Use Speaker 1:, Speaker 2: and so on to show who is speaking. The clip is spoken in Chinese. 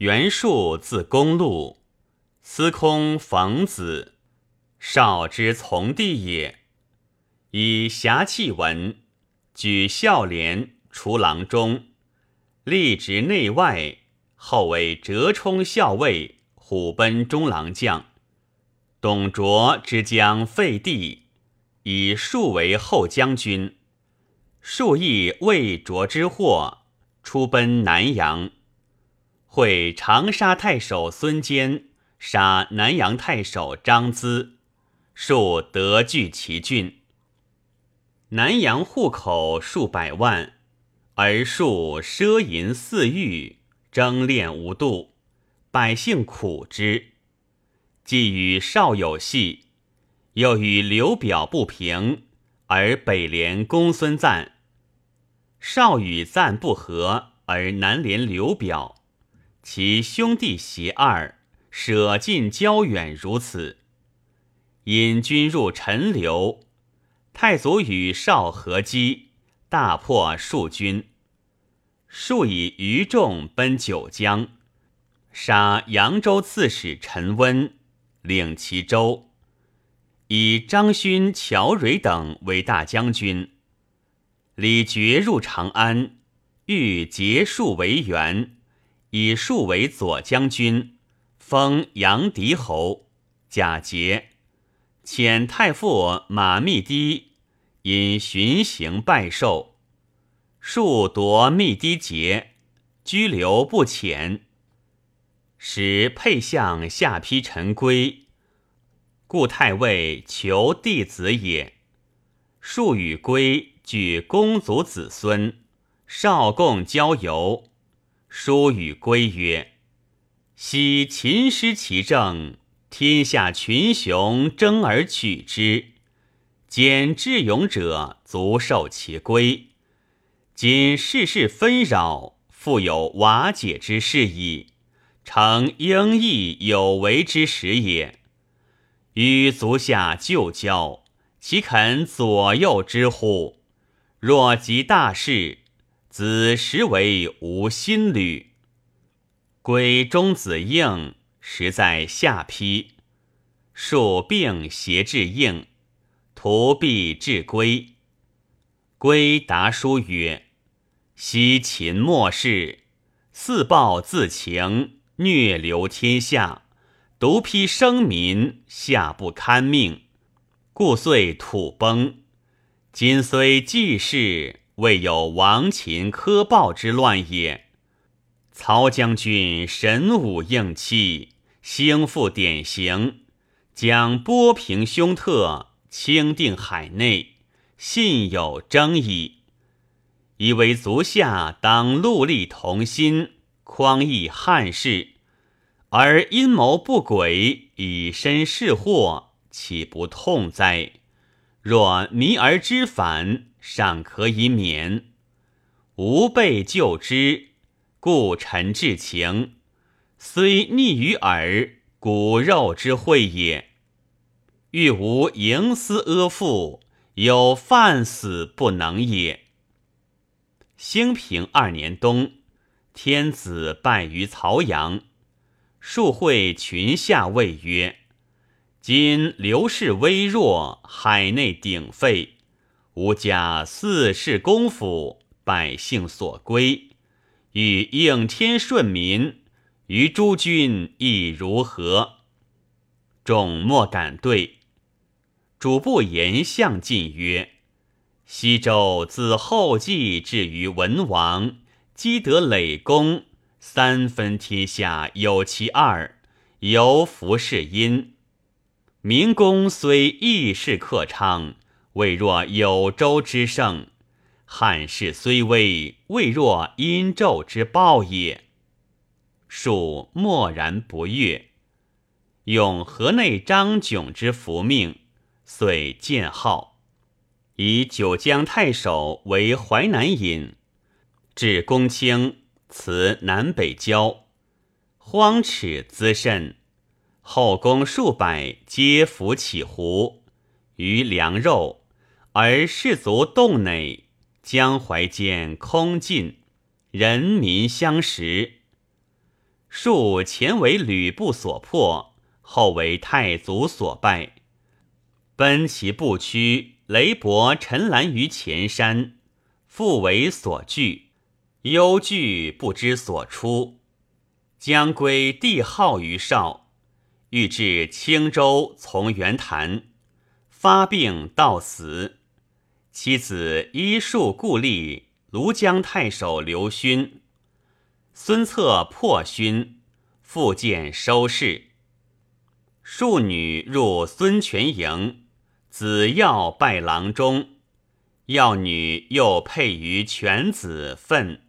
Speaker 1: 袁术字公路，司空冯子，少之从弟也。以侠气闻，举孝廉，除郎中，历职内外，后为折冲校尉、虎贲中郎将。董卓之将废帝，以数为后将军。数亦未卓之祸，出奔南阳。会长沙太守孙坚杀南阳太守张咨，数得据其郡。南阳户口数百万，而数奢淫肆欲，争恋无度，百姓苦之。既与少有隙，又与刘表不平，而北连公孙瓒。少与赞不和，而南连刘表。其兄弟袭二，舍近交远，如此。引军入陈留，太祖与少合击，大破数军。数以余众奔九江，杀扬州刺史陈温，领其州，以张勋、乔蕊等为大将军。李傕入长安，欲结束为援。以树为左将军，封阳狄侯。贾节，遣太傅马密堤，因巡行拜寿，树夺密堤节，拘留不遣。使沛相下邳陈规，故太尉求弟子也。树与归举公族子孙，少共交游。书与归曰：“昔秦失其政，天下群雄争而取之，兼智勇者足受其归。今世事纷扰，复有瓦解之势矣，诚应义有为之时也。与足下旧交，岂肯左右之乎？若及大事。”子实为无心旅，归中子应实在下邳，数病挟至应，徒必至归。归答书曰：“昔秦末世，肆暴自情，虐流天下，独披生民，下不堪命，故遂土崩。今虽济世。”未有亡秦苛暴之乱也。曹将军神武应气，兴复典型，将波平凶特，清定海内，信有争议。以为足下当戮力同心，匡益汉室，而阴谋不轨，以身试祸，岂不痛哉？若迷而知反。尚可以免，吾辈救之，故臣至情。虽逆于耳，骨肉之会也。欲无营私阿附，有犯死不能也。兴平二年冬，天子败于曹阳，数会群下谓曰：“今刘氏微弱，海内鼎沸。”吾家四世公府，百姓所归，欲应天顺民，于诸君亦如何？众莫敢对。主簿言相进曰：“西周自后继至于文王，积德累功，三分天下有其二，犹服是因。明公虽义士克昌。”未若有周之盛，汉室虽危，未若殷纣之暴也。庶默然不悦，用河内张炯之福命，遂建号，以九江太守为淮南尹，至公卿，辞南北交，荒耻滋甚。后宫数百，皆服起胡，于粮肉。而士卒洞内，江淮间空尽，人民相食。树前为吕布所破，后为太祖所败。奔其不屈，雷伯陈兰于前山，复为所惧，忧惧不知所出。将归帝号于少，欲至青州从元谭，发病到死。妻子医术故立，庐江太守刘勋。孙策破勋，复见收视。庶女入孙权营。子耀拜郎中，耀女又配于犬子奋。